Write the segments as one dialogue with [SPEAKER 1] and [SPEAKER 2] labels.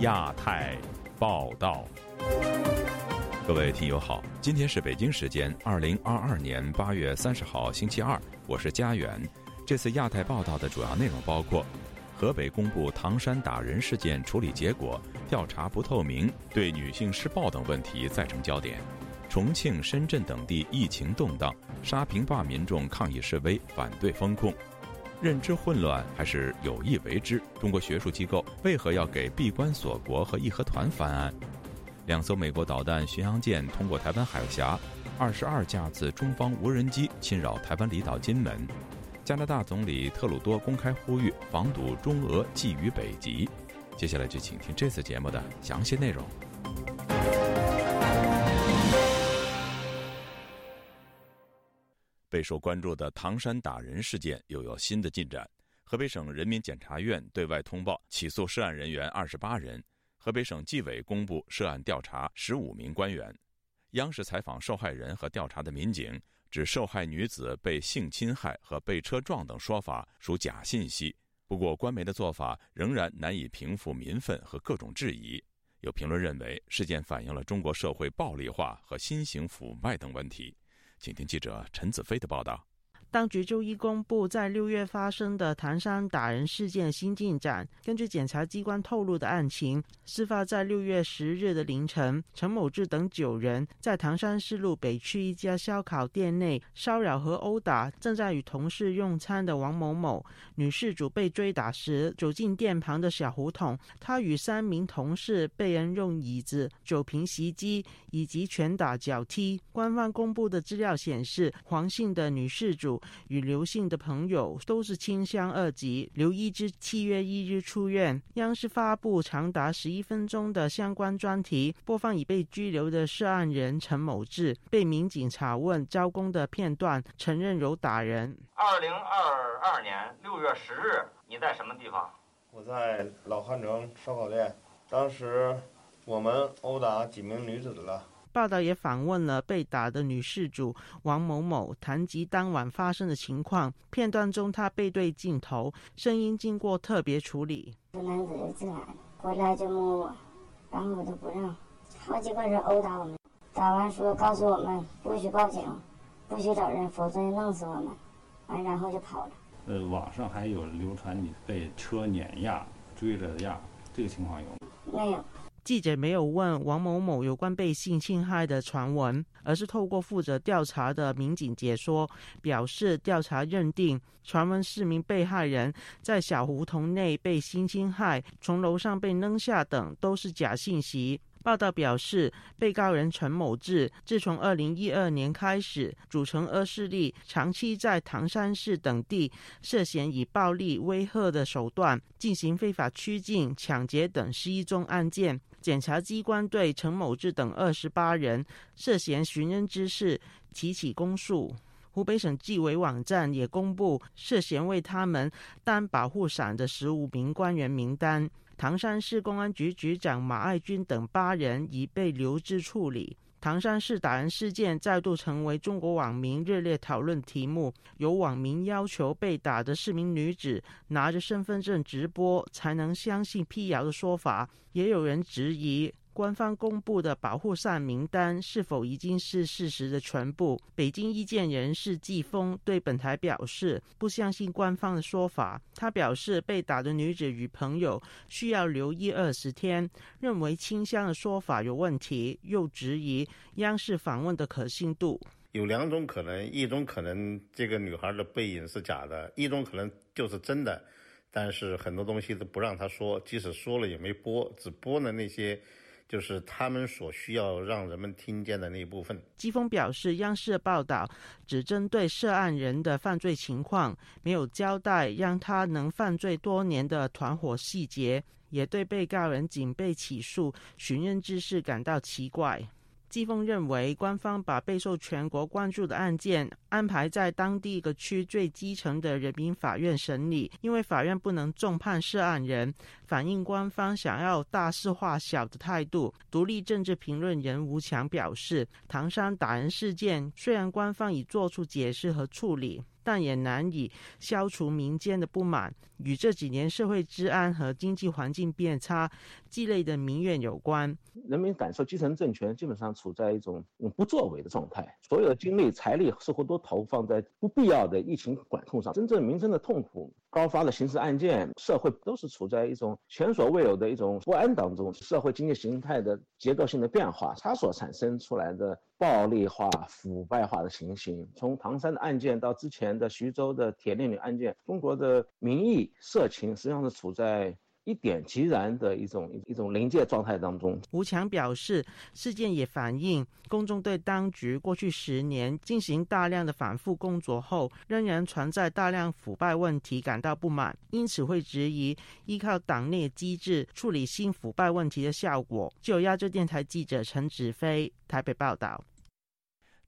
[SPEAKER 1] 亚太报道，各位听友好，今天是北京时间二零二二年八月三十号星期二，我是佳远。这次亚太报道的主要内容包括：河北公布唐山打人事件处理结果，调查不透明，对女性施暴等问题再成焦点；重庆、深圳等地疫情动荡，沙坪坝民众抗议示威，反对封控。认知混乱还是有意为之？中国学术机构为何要给闭关锁国和义和团翻案？两艘美国导弹巡洋舰通过台湾海峡，二十二架次中方无人机侵扰台湾离岛金门。加拿大总理特鲁多公开呼吁防堵中俄觊觎北极。接下来就请听这次节目的详细内容。备受关注的唐山打人事件又有新的进展。河北省人民检察院对外通报起诉涉案人员二十八人，河北省纪委公布涉案调查十五名官员。央视采访受害人和调查的民警指，受害女子被性侵害和被车撞等说法属假信息。不过，官媒的做法仍然难以平复民愤和各种质疑。有评论认为，事件反映了中国社会暴力化和新型腐败等问题。请听记者陈子飞的报道。
[SPEAKER 2] 当局周一公布在六月发生的唐山打人事件新进展。根据检察机关透露的案情，事发在六月十日的凌晨，陈某志等九人在唐山市路北区一家烧烤店内骚扰和殴打正在与同事用餐的王某某。女事主被追打时走进店旁的小胡同，她与三名同事被人用椅子、酒瓶袭击以及拳打脚踢。官方公布的资料显示，黄姓的女事主。与刘姓的朋友都是亲乡二级。刘一之七月一日出院。央视发布长达十一分钟的相关专题，播放已被拘留的涉案人陈某志被民警查问招工的片段，承认有打人。
[SPEAKER 3] 二零二二年六月十日，你在什么地方？
[SPEAKER 4] 我在老汉城烧烤店。当时我们殴打几名女子了。
[SPEAKER 2] 报道也访问了被打的女事主王某某，谈及当晚发生的情况。片段中，她背对镜头，声音经过特别处理。
[SPEAKER 5] 这男子就进来，过来就摸我，然后我都不让，好几个人殴打我们。打完说告诉我们不许报警，不许找人，否则就弄死我们。完，然后就跑了。
[SPEAKER 6] 呃，网上还有流传你被车碾压、追着压，这个情况有吗？
[SPEAKER 5] 没有。
[SPEAKER 2] 记者没有问王某某有关被性侵害的传闻，而是透过负责调查的民警解说，表示调查认定传闻四名被害人在小胡同内被性侵害、从楼上被扔下等都是假信息。报道表示，被告人陈某志自从二零一二年开始，组成恶势力，长期在唐山市等地涉嫌以暴力威吓的手段进行非法拘禁、抢劫等十一宗案件。检察机关对陈某志等二十八人涉嫌寻人之事提起公诉。湖北省纪委网站也公布涉嫌为他们担保护伞的十五名官员名单。唐山市公安局局长马爱军等八人已被留置处理。唐山市打人事件再度成为中国网民热烈讨论题目。有网民要求被打的市民女子拿着身份证直播才能相信辟谣的说法，也有人质疑。官方公布的保护伞名单是否已经是事实的全部？北京意见人士季风对本台表示，不相信官方的说法。他表示，被打的女子与朋友需要留意二十天，认为清香的说法有问题，又质疑央视访问的可信度。
[SPEAKER 4] 有两种可能，一种可能这个女孩的背影是假的，一种可能就是真的。但是很多东西都不让她说，即使说了也没播，只播了那些。就是他们所需要让人们听见的那一部分。
[SPEAKER 2] 季风表示，央视报道只针对涉案人的犯罪情况，没有交代让他能犯罪多年的团伙细节，也对被告人仅被起诉寻人之事感到奇怪。季风认为，官方把备受全国关注的案件安排在当地一个区最基层的人民法院审理，因为法院不能重判涉案人，反映官方想要大事化小的态度。独立政治评论人吴强表示，唐山打人事件虽然官方已做出解释和处理。但也难以消除民间的不满，与这几年社会治安和经济环境变差、积累的民怨有关。
[SPEAKER 7] 人民感受基层政权基本上处在一种不作为的状态，所有的精力、财力似乎都投放在不必要的疫情管控上，真正民生的痛苦、高发的刑事案件，社会都是处在一种前所未有的一种不安当中。社会经济形态的结构性的变化，它所产生出来的暴力化、腐败化的情形，从唐山的案件到之前的徐州的铁链女案件，中国的民意社情实际上是处在。一点即然的一种一种临界状态当中，
[SPEAKER 2] 吴强表示，事件也反映公众对当局过去十年进行大量的反复工作后，仍然存在大量腐败问题感到不满，因此会质疑依靠党内机制处理新腐败问题的效果。就亚洲电台记者陈子飞台北报道。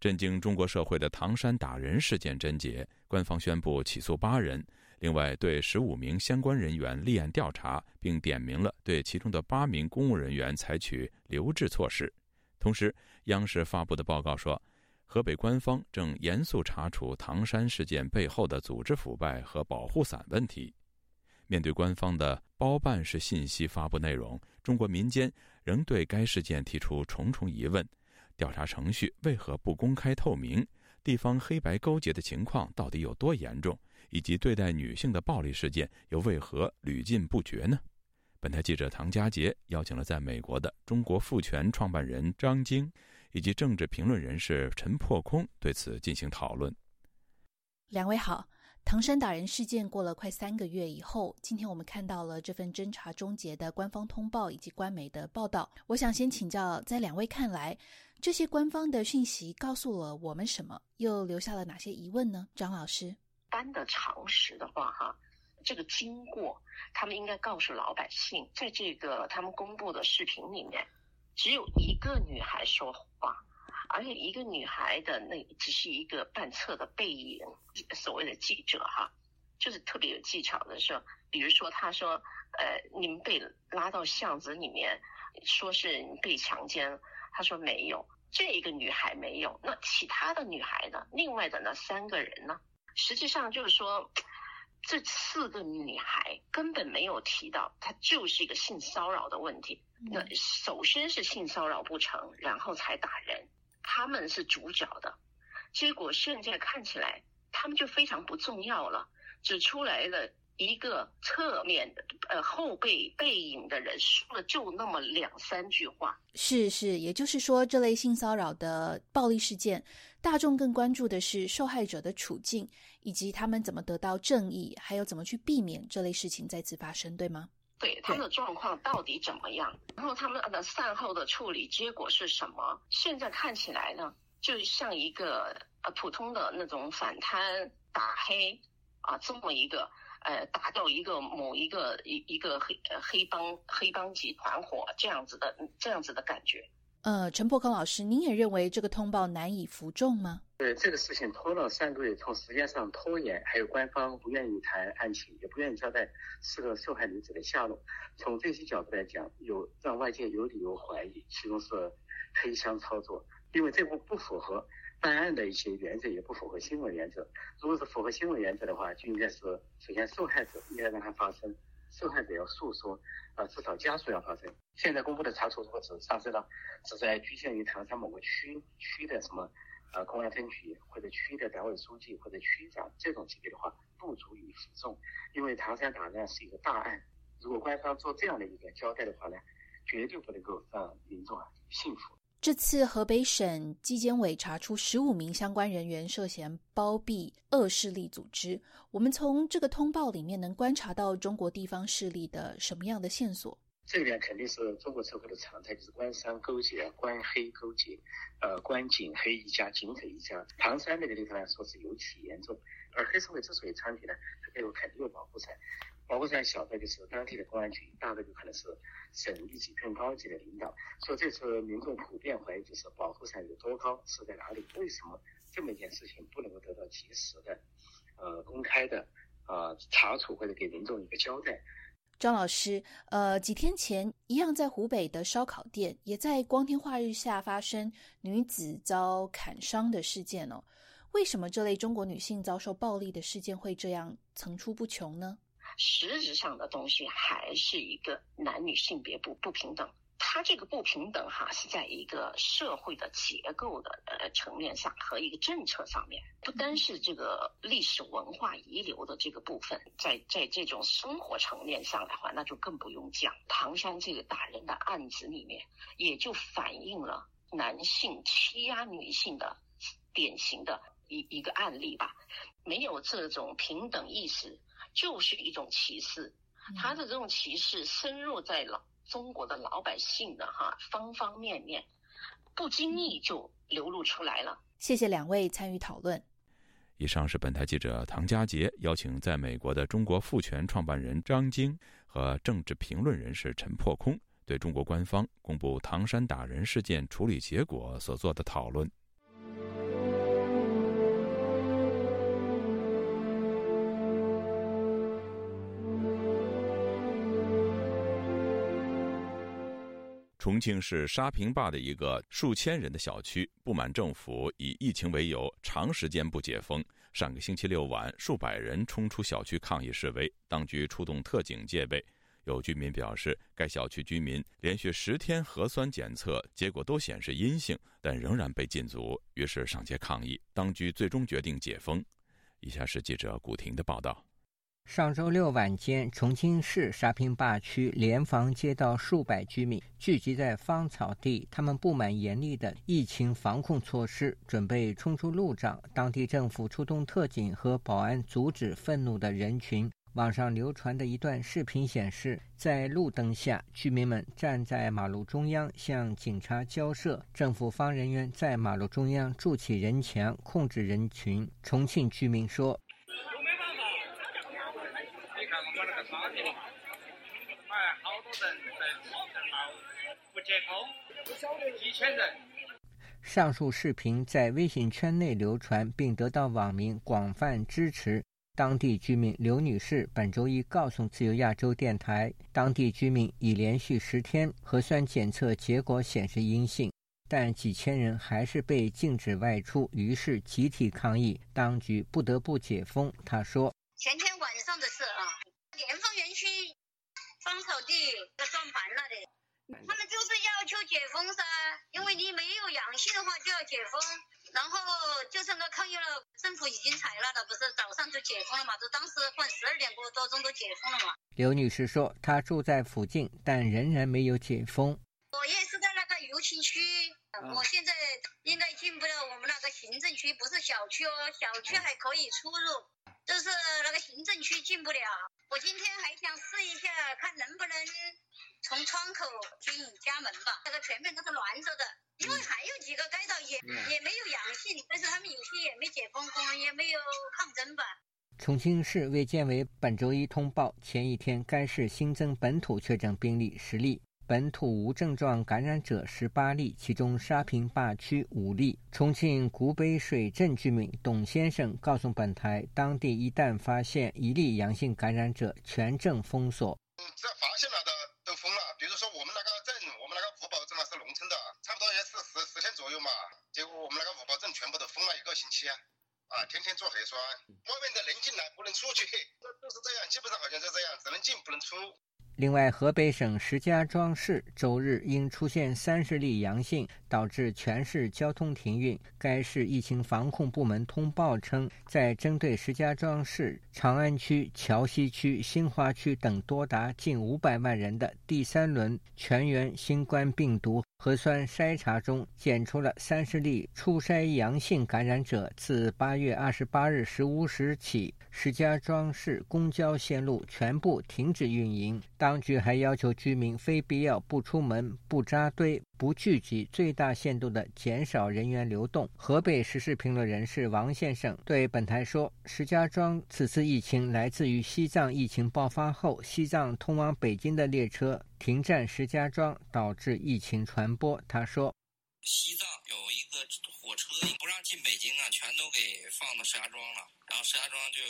[SPEAKER 1] 震惊中国社会的唐山打人事件侦结，官方宣布起诉八人。另外，对十五名相关人员立案调查，并点名了对其中的八名公务人员采取留置措施。同时，央视发布的报告说，河北官方正严肃查处唐山事件背后的组织腐败和保护伞问题。面对官方的包办式信息发布内容，中国民间仍对该事件提出重重疑问：调查程序为何不公开透明？地方黑白勾结的情况到底有多严重？以及对待女性的暴力事件又为何屡禁不绝呢？本台记者唐佳杰邀请了在美国的中国妇权创办人张晶，以及政治评论人士陈破空对此进行讨论。
[SPEAKER 8] 两位好，唐山打人事件过了快三个月以后，今天我们看到了这份侦查终结的官方通报以及官媒的报道。我想先请教，在两位看来，这些官方的讯息告诉了我们什么？又留下了哪些疑问呢？张老师。
[SPEAKER 9] 般的常识的话，哈，这个经过他们应该告诉老百姓，在这个他们公布的视频里面，只有一个女孩说话，而且一个女孩的那只是一个半侧的背影。所谓的记者哈，就是特别有技巧的说，比如说他说，呃，你们被拉到巷子里面，说是被强奸，他说没有，这一个女孩没有，那其他的女孩呢？另外的那三个人呢？实际上就是说，这四个女孩根本没有提到，她就是一个性骚扰的问题。那首先是性骚扰不成，然后才打人，他们是主角的。结果现在看起来，他们就非常不重要了，只出来了。一个侧面的呃后背背影的人说了就那么两三句话，
[SPEAKER 8] 是是，也就是说，这类性骚扰的暴力事件，大众更关注的是受害者的处境，以及他们怎么得到正义，还有怎么去避免这类事情再次发生，对吗？
[SPEAKER 9] 对他们的状况到底怎么样？然后他们的善后的处理结果是什么？现在看起来呢，就像一个呃普通的那种反贪打黑啊这么一个。呃，打掉一个某一个一一个黑呃黑帮黑帮集团伙这样子的这样子的感觉。
[SPEAKER 8] 呃，陈柏康老师，您也认为这个通报难以服众吗？
[SPEAKER 10] 对这个事情拖了三个月，从时间上拖延，还有官方不愿意谈案情，也不愿意交代四个受害女子的下落。从这些角度来讲，有让外界有理由怀疑其中是黑箱操作，因为这不不符合。办案的一些原则也不符合新闻原则。如果是符合新闻原则的话，就应该是首先受害者应该让它发生，受害者要诉说，啊，至少家属要发声。现在公布的查处如果只上升到只在局限于唐山某个区区的什么，呃，公安分局或者区的党委书记或者区长这种级别的话，不足以服众。因为唐山打案是一个大案，如果官方做这样的一个交代的话呢，绝对不能够让民众啊信服。
[SPEAKER 8] 这次河北省纪检委查出十五名相关人员涉嫌包庇恶势力组织。我们从这个通报里面能观察到中国地方势力的什么样的线索？
[SPEAKER 10] 这里面肯定是中国社会的常态，就是官商勾结、官黑勾结，呃，官警黑一家、警匪一家。唐山那个地方来说是尤其严重，而黑社会之所以猖獗呢，它背后肯定有保护伞。保护伞小的就是当地的公安局，大的就可能是省一级更高级的领导。所以这次民众普遍怀疑，就是保护伞有多高，是在哪里？为什么这么一件事情不能够得到及时的、呃公开的啊查处或者给民众一个交代？
[SPEAKER 8] 张老师，呃，几天前一样在湖北的烧烤店，也在光天化日下发生女子遭砍伤的事件哦。为什么这类中国女性遭受暴力的事件会这样层出不穷呢？
[SPEAKER 9] 实质上的东西还是一个男女性别不不平等。它这个不平等哈，是在一个社会的结构的呃层面上和一个政策上面，不单是这个历史文化遗留的这个部分，在在这种生活层面上的话，那就更不用讲。唐山这个打人的案子里面，也就反映了男性欺压女性的典型的一一个案例吧。没有这种平等意识，就是一种歧视。他的这种歧视深入在老。中国的老百姓的哈方方面面，不经意就流露出来了。
[SPEAKER 8] 谢谢两位参与讨论。
[SPEAKER 1] 以上是本台记者唐佳杰邀请在美国的中国妇权创办人张晶和政治评论人士陈破空，对中国官方公布唐山打人事件处理结果所做的讨论。重庆市沙坪坝的一个数千人的小区，不满政府以疫情为由长时间不解封。上个星期六晚，数百人冲出小区抗议示威，当局出动特警戒备。有居民表示，该小区居民连续十天核酸检测结果都显示阴性，但仍然被禁足，于是上街抗议。当局最终决定解封。以下是记者古婷的报道。
[SPEAKER 11] 上周六晚间，重庆市沙坪坝区联防街道数百居民聚集在芳草地，他们不满严厉的疫情防控措施，准备冲出路障。当地政府出动特警和保安阻止愤怒的人群。网上流传的一段视频显示，在路灯下，居民们站在马路中央向警察交涉，政府方人员在马路中央筑起人墙控制人群。重庆居民说。上述视频在微信圈内流传，并得到网民广泛支持。当地居民刘女士本周一告诉自由亚洲电台，当地居民已连续十天核酸检测结果显示阴性，但几千人还是被禁止外出，于是集体抗议，当局不得不解封。她说：“
[SPEAKER 12] 前天晚上的事啊，联防园区芳草地要转盘了的。”他们就是要求解封噻，因为你没有阳性的话就要解封，然后就是那抗议了，政府已经采纳了，不是早上就解封了嘛？就当时换十二点多多钟都解封了嘛。
[SPEAKER 11] 刘女士说，她住在附近，但仍然没有解封。
[SPEAKER 12] 我也是在那个游青区，我现在应该进不了我们那个行政区，不是小区哦，小区还可以出入，就是那个行政区进不了。我今天还想试一下，看能不能。从窗口进家门吧，那个全面都是乱着的，因为还有几个街道也也没有阳性，但是他们有些也没解封，可能也没有抗争吧。
[SPEAKER 11] 重庆市卫健委本周一通报，前一天该市新增本土确诊病例十例，本土无症状感染者十八例，其中沙坪坝区五例。重庆古北水镇居民董先生告诉本台，当地一旦发现一例阳性感染者，全镇封锁。
[SPEAKER 13] 只要发现了的。都封了，比如说我们那个镇，我们那个五保镇啊是农村的，差不多也是十十天左右嘛。结果我们那个五保镇全部都封了一个星期啊，啊，天天做核酸，外面的能进来不能出去，都都是这样，基本上好像就这样，只能进不能出。
[SPEAKER 11] 另外，河北省石家庄市周日因出现三十例阳性，导致全市交通停运。该市疫情防控部门通报称，在针对石家庄市、长安区、桥西区、新华区等多达近五百万人的第三轮全员新冠病毒。核酸筛查中检出了三十例初筛阳性感染者。自八月二十八日十五时起，石家庄市公交线路全部停止运营。当局还要求居民非必要不出门、不扎堆。不聚集，最大限度地减少人员流动。河北时事评论人士王先生对本台说：“石家庄此次疫情来自于西藏疫情爆发后，西藏通往北京的列车停站石家庄，导致疫情传播。”他说：“
[SPEAKER 14] 西藏有一个火车不让进北京啊，全都给放到石家庄了，然后石家庄就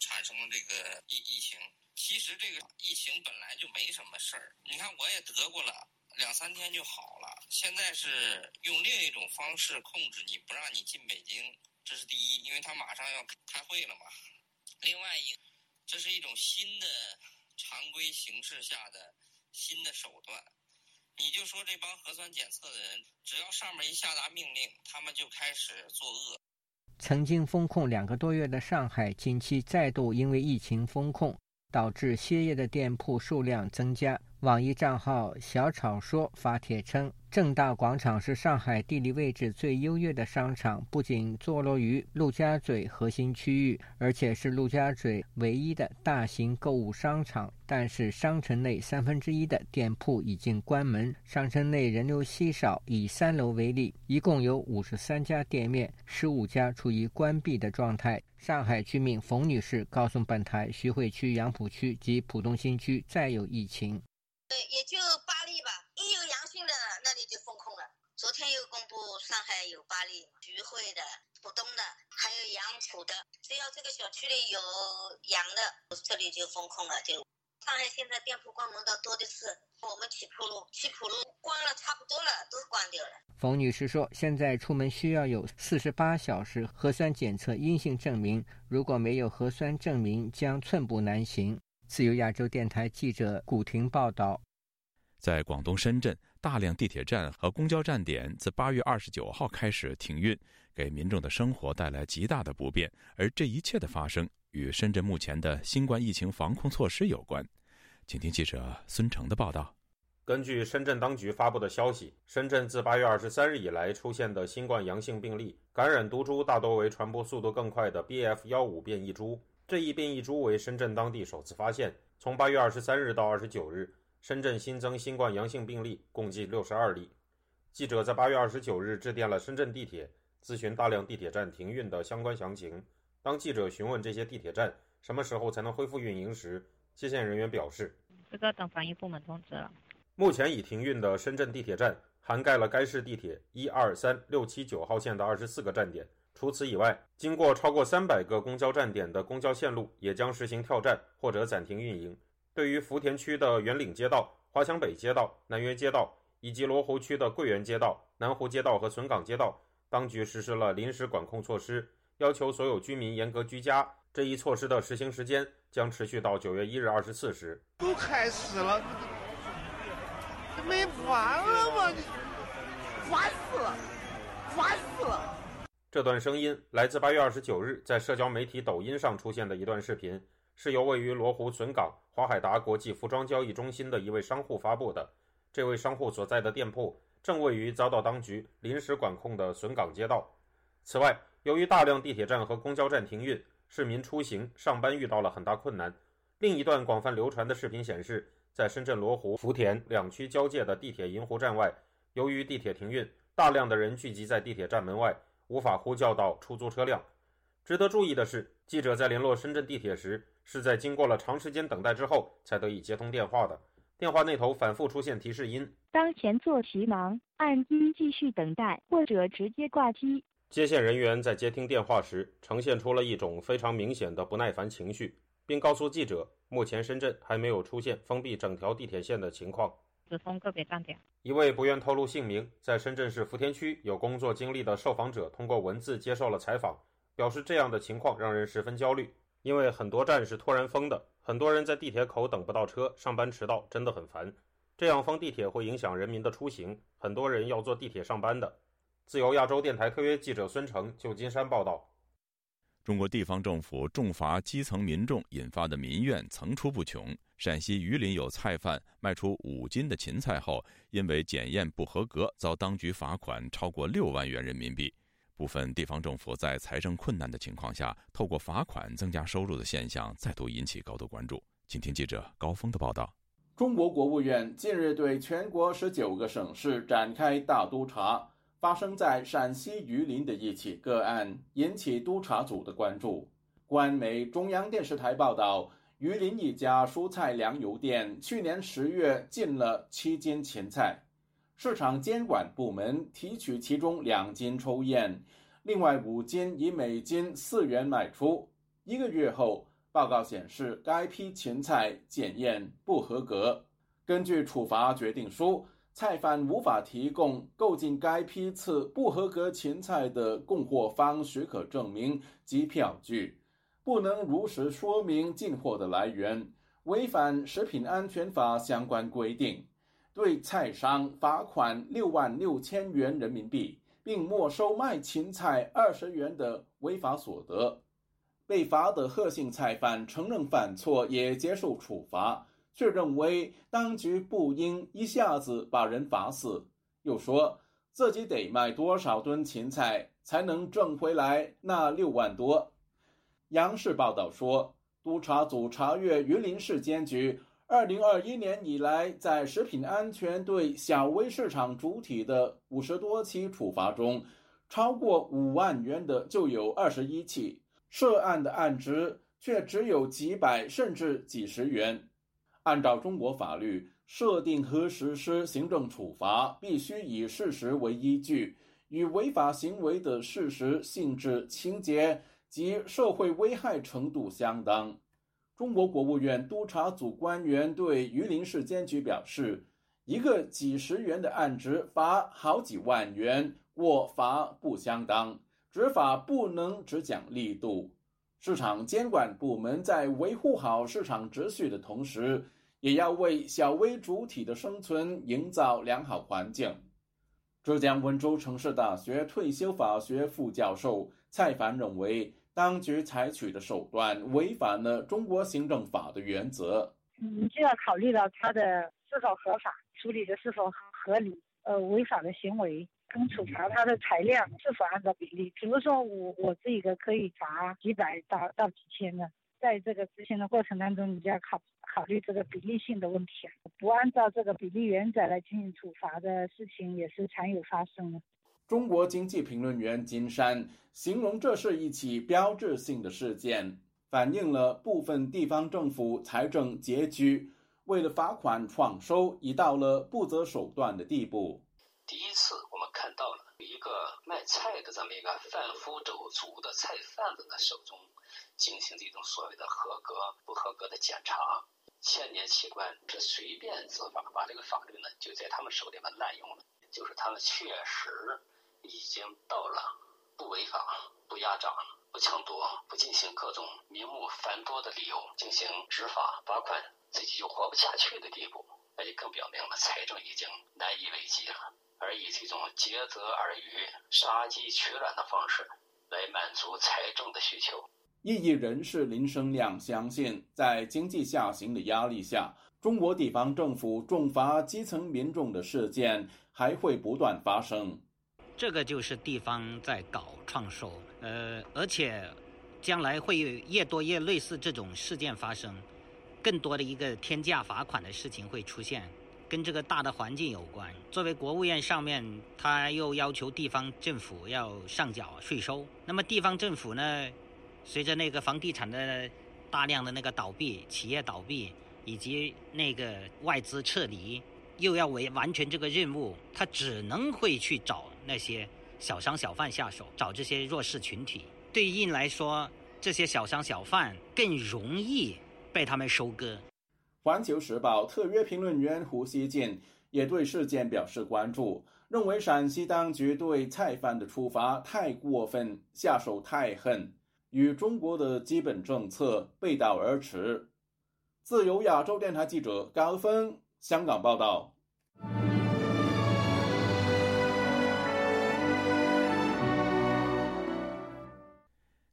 [SPEAKER 14] 产生了这个疫疫情。其实这个疫情本来就没什么事儿，你看我也得过了。”两三天就好了，现在是用另一种方式控制你，不让你进北京，这是第一，因为他马上要开会了嘛。另外一，这是一种新的常规形式下的新的手段。你就说这帮核酸检测的人，只要上面一下达命令，他们就开始作恶。
[SPEAKER 11] 曾经封控两个多月的上海，近期再度因为疫情封控，导致歇业的店铺数量增加。网易账号“小草说”发帖称。正大广场是上海地理位置最优越的商场，不仅坐落于陆家嘴核心区域，而且是陆家嘴唯一的大型购物商场。但是，商城内三分之一的店铺已经关门，商城内人流稀少。以三楼为例，一共有五十三家店面，十五家处于关闭的状态。上海居民冯女士告诉本台，徐汇区、杨浦区及浦东新区再有疫情。
[SPEAKER 12] 呃，也就八例吧，一有阳的那里就封控了。昨天又公布上海有八例，徐汇的、浦东的，还有杨浦的，只要这个小区里有阳的，这里就封控了。就上海现在店铺关门的多的是，我们曲浦路，曲浦路关了差不多了，都关掉了。
[SPEAKER 11] 冯女士说，现在出门需要有四十八小时核酸检测阴性证明，如果没有核酸证明，将寸步难行。自由亚洲电台记者古婷报道，
[SPEAKER 1] 在广东深圳，大量地铁站和公交站点自八月二十九号开始停运，给民众的生活带来极大的不便。而这一切的发生与深圳目前的新冠疫情防控措施有关。请听记者孙成的报道。
[SPEAKER 15] 根据深圳当局发布的消息，深圳自八月二十三日以来出现的新冠阳性病例，感染毒株大多为传播速度更快的 BF. 幺五变异株。这一变异株为深圳当地首次发现。从八月二十三日到二十九日，深圳新增新冠阳性病例共计六十二例。记者在八月二十九日致电了深圳地铁，咨询大量地铁站停运的相关详情。当记者询问这些地铁站什么时候才能恢复运营时，接线人员表示：“
[SPEAKER 16] 这个等防疫部门通知了。”
[SPEAKER 15] 目前已停运的深圳地铁站涵盖了该市地铁一二三六七九号线的二十四个站点。除此以外，经过超过三百个公交站点的公交线路也将实行跳站或者暂停运营。对于福田区的圆岭街道、华强北街道、南约街道，以及罗湖区的桂园街道、南湖街道和笋岗街道，当局实施了临时管控措施，要求所有居民严格居家。这一措施的实行时间将持续到九月一日二十四时。
[SPEAKER 17] 都开始了，这没完了吗？烦死了，烦死了！
[SPEAKER 15] 这段声音来自八月二十九日在社交媒体抖音上出现的一段视频，是由位于罗湖笋岗华海达国际服装交易中心的一位商户发布的。这位商户所在的店铺正位于遭到当局临时管控的笋岗街道。此外，由于大量地铁站和公交站停运，市民出行上班遇到了很大困难。另一段广泛流传的视频显示，在深圳罗湖、福田两区交界的地铁银湖站外，由于地铁停运，大量的人聚集在地铁站门外。无法呼叫到出租车辆。值得注意的是，记者在联络深圳地铁时，是在经过了长时间等待之后才得以接通电话的。电话那头反复出现提示音：“
[SPEAKER 18] 当前座席忙，按一继续等待，或者直接挂机。”
[SPEAKER 15] 接线人员在接听电话时，呈现出了一种非常明显的不耐烦情绪，并告诉记者，目前深圳还没有出现封闭整条地铁线的情况。
[SPEAKER 16] 只封个别站点。
[SPEAKER 15] 一位不愿透露姓名，在深圳市福田区有工作经历的受访者通过文字接受了采访，表示这样的情况让人十分焦虑，因为很多站是突然封的，很多人在地铁口等不到车，上班迟到，真的很烦。这样封地铁会影响人民的出行，很多人要坐地铁上班的。自由亚洲电台特约记者孙成，旧金山报道。
[SPEAKER 1] 中国地方政府重罚基层民众引发的民怨层出不穷。陕西榆林有菜贩卖出五斤的芹菜后，因为检验不合格，遭当局罚款超过六万元人民币。部分地方政府在财政困难的情况下，透过罚款增加收入的现象再度引起高度关注。请听记者高峰的报道。
[SPEAKER 19] 中国国务院近日对全国十九个省市展开大督查，发生在陕西榆林的一起个案引起督查组的关注。官媒中央电视台报道。榆林一家蔬菜粮油店去年十月进了七斤芹菜，市场监管部门提取其中两斤抽验，另外五斤以每斤四元卖出。一个月后，报告显示该批芹菜检验不合格。根据处罚决定书，菜贩无法提供购进该批次不合格芹菜的供货方许可证明及票据，不能如实说明进货的来源，违反食品安全法相关规定，对菜商罚款六万六千元人民币，并没收卖芹菜二十元的违法所得。被罚的贺姓菜贩承认犯错，也接受处罚。却认为当局不应一下子把人罚死，又说自己得卖多少吨芹菜才能挣回来那六万多。央视报道说，督察组查阅榆林市监局二零二一年以来在食品安全对小微市场主体的五十多起处罚中，超过五万元的就有二十一起，涉案的案值却只有几百甚至几十元。按照中国法律，设定和实施行政处罚必须以事实为依据，与违法行为的事实、性质、情节及社会危害程度相当。中国国务院督察组官员对榆林市监局表示：“一个几十元的案值罚好几万元，过罚不相当，执法不能只讲力度。市场监管部门在维护好市场秩序的同时。”也要为小微主体的生存营造良好环境。浙江温州城市大学退休法学副教授蔡凡认为，当局采取的手段违反了中国行政法的原则。
[SPEAKER 20] 嗯，就要考虑到他的是否合法，处理的是否合理。呃，违法的行为跟处罚他的裁量是否按照比例。比如说，我我这个可以罚几百到到几千的。在这个执行的过程当中，你就要考考虑这个比例性的问题啊，不按照这个比例原则来进行处罚的事情也是常有发生的。
[SPEAKER 19] 中国经济评论员金山形容这是一起标志性的事件，反映了部分地方政府财政拮据，为了罚款创收已到了不择手段的地步。
[SPEAKER 21] 第一次我们看到了一个卖菜的这么一个贩夫走卒的菜贩子的手中。进行这种所谓的合格不合格的检查，千年奇观这随便执法，把这个法律呢就在他们手里面滥用了。就是他们确实已经到了不违法、不压榨、不抢夺、不进行各种名目繁多的理由进行执法罚款，自己就活不下去的地步。那就更表明了财政已经难以为继了。而以这种竭泽而渔、杀鸡取卵的方式来满足财政的需求。
[SPEAKER 19] 异议人士林生亮相信，在经济下行的压力下，中国地方政府重罚基层民众的事件还会不断发生。
[SPEAKER 22] 这个就是地方在搞创收，呃，而且将来会越多越类似这种事件发生，更多的一个天价罚款的事情会出现，跟这个大的环境有关。作为国务院上面，他又要求地方政府要上缴税收，那么地方政府呢？随着那个房地产的大量的那个倒闭，企业倒闭，以及那个外资撤离，又要为完成这个任务，他只能会去找那些小商小贩下手，找这些弱势群体。对应来说，这些小商小贩更容易被他们收割。
[SPEAKER 19] 环球时报特约评论员胡锡进也对事件表示关注，认为陕西当局对菜贩的处罚太过分，下手太狠。与中国的基本政策背道而驰。自由亚洲电台记者高峰香港报道。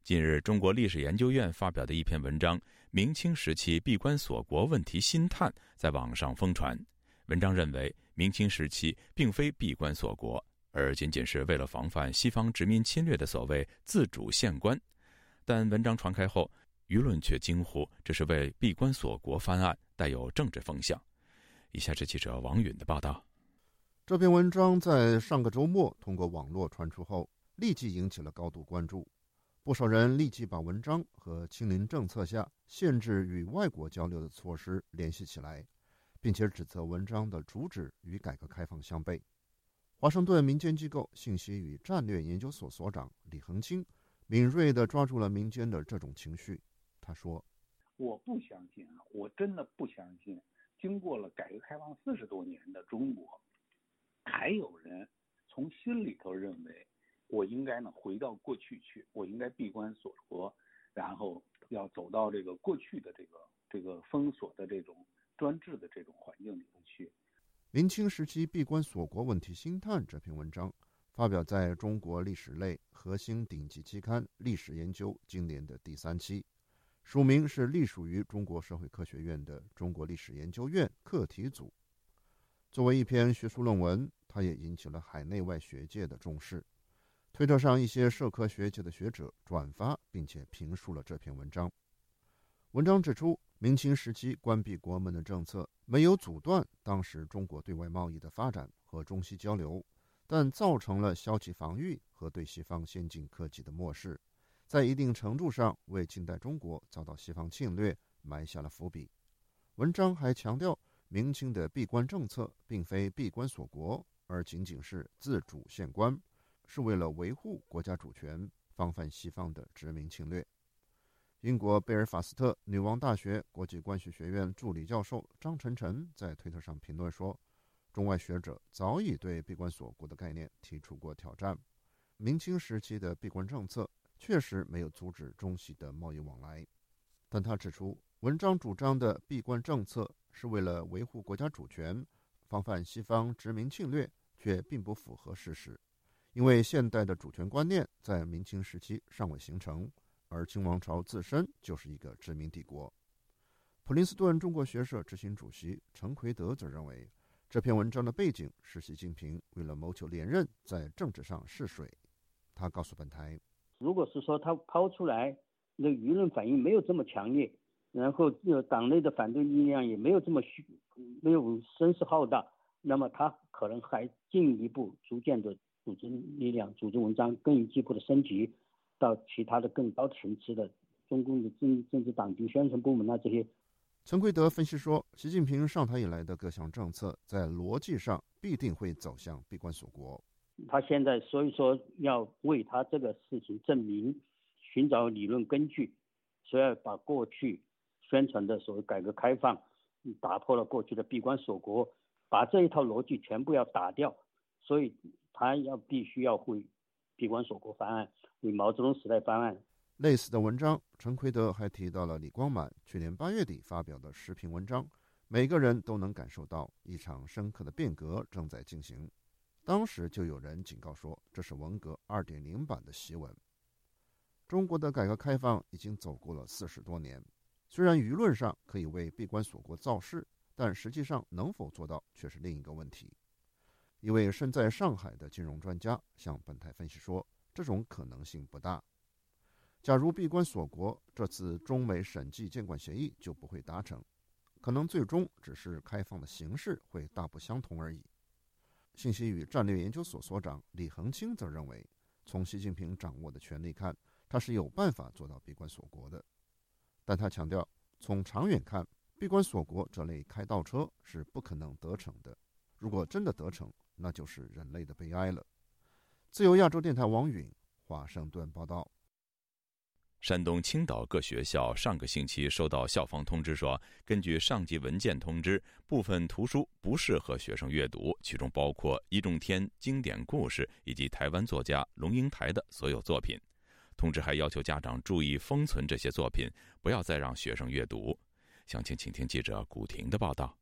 [SPEAKER 1] 近日，中国历史研究院发表的一篇文章《明清时期闭关锁国问题新探》在网上疯传。文章认为，明清时期并非闭关锁国，而仅仅是为了防范西方殖民侵略的所谓自主县官。但文章传开后，舆论却惊呼这是为闭关锁国翻案，带有政治风向。以下是记者王允的报道。
[SPEAKER 23] 这篇文章在上个周末通过网络传出后，立即引起了高度关注。不少人立即把文章和清零政策下限制与外国交流的措施联系起来，并且指责文章的主旨与改革开放相悖。华盛顿民间机构信息与战略研究所所长李恒清。敏锐地抓住了民间的这种情绪，他说：“
[SPEAKER 24] 我不相信啊，我真的不相信。经过了改革开放四十多年的中国，
[SPEAKER 25] 还有人从心里头认为，我应该呢回到过去去，我应该闭关锁国，然后要走到这个过去的这个这个封锁的这种专制的这种环境里头去。
[SPEAKER 23] 明清时期闭关锁国问题星探这篇文章发表在中国历史类核心顶级期刊《历史研究》今年的第三期。署名是隶属于中国社会科学院的中国历史研究院课题组。作为一篇学术论文，它也引起了海内外学界的重视。推特上一些社科学界的学者转发并且评述了这篇文章。文章指出，明清时期关闭国门的政策没有阻断当时中国对外贸易的发展和中西交流，但造成了消极防御和对西方先进科技的漠视。在一定程度上为近代中国遭到西方侵略埋下了伏笔。文章还强调，明清的闭关政策并非闭关锁国，而仅仅是自主限关，是为了维护国家主权，防范西方的殖民侵略。英国贝尔法斯特女王大学国际关系学院助理教授张晨晨在推特上评论说：“中外学者早已对闭关锁国的概念提出过挑战。明清时期的闭关政策。”确实没有阻止中西的贸易往来，但他指出，文章主张的闭关政策是为了维护国家主权，防范西方殖民侵略，却并不符合事实。因为现代的主权观念在明清时期尚未形成，而清王朝自身就是一个殖民帝国。普林斯顿中国学社执行主席陈奎德则认为，这篇文章的背景是习近平为了谋求连任，在政治上试水。他告诉本台。
[SPEAKER 26] 如果是说他抛出来，那舆论反应没有这么强烈，然后呃党内的反对力量也没有这么虚，没有声势浩大，那么他可能还进一步逐渐的组织力量、组织文章更进一步的升级到其他的更高层次的中共的政政治党局宣传部门啊这些。
[SPEAKER 23] 陈奎德分析说，习近平上台以来的各项政策在逻辑上必定会走向闭关锁国。
[SPEAKER 26] 他现在所以说要为他这个事情证明，寻找理论根据，所以要把过去宣传的所谓改革开放，打破了过去的闭关锁国，把这一套逻辑全部要打掉，所以他要必须要会闭关锁国方案，为毛泽东时代方案。
[SPEAKER 23] 类似的文章，陈奎德还提到了李光满去年八月底发表的时评文章，每个人都能感受到一场深刻的变革正在进行。当时就有人警告说，这是文革二点零版的檄文。中国的改革开放已经走过了四十多年，虽然舆论上可以为闭关锁国造势，但实际上能否做到却是另一个问题。一位身在上海的金融专家向本台分析说，这种可能性不大。假如闭关锁国，这次中美审计监管协议就不会达成，可能最终只是开放的形式会大不相同而已。信息与战略研究所所长李恒清则认为，从习近平掌握的权力看，他是有办法做到闭关锁国的。但他强调，从长远看，闭关锁国这类开倒车是不可能得逞的。如果真的得逞，那就是人类的悲哀了。自由亚洲电台王允华盛顿报道。
[SPEAKER 1] 山东青岛各学校上个星期收到校方通知说，根据上级文件通知，部分图书不适合学生阅读，其中包括易中天经典故事以及台湾作家龙应台的所有作品。通知还要求家长注意封存这些作品，不要再让学生阅读。详情，请听记者古婷的报道。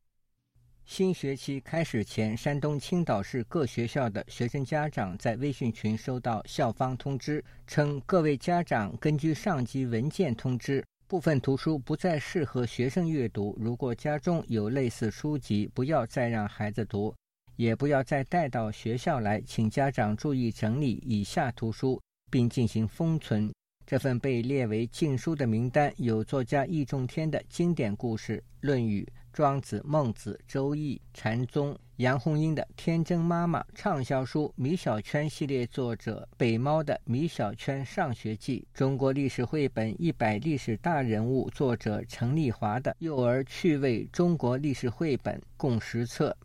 [SPEAKER 11] 新学期开始前，山东青岛市各学校的学生家长在微信群收到校方通知，称各位家长根据上级文件通知，部分图书不再适合学生阅读。如果家中有类似书籍，不要再让孩子读，也不要再带到学校来。请家长注意整理以下图书，并进行封存。这份被列为禁书的名单有作家易中天的经典故事《论语》。庄子、孟子、周易、禅宗，杨红樱的《天真妈妈》畅销书，米小圈系列作者北猫的《米小圈上学记》，中国历史绘本一百历史大人物，作者陈丽华的《幼儿趣味中国历史绘本》共十册，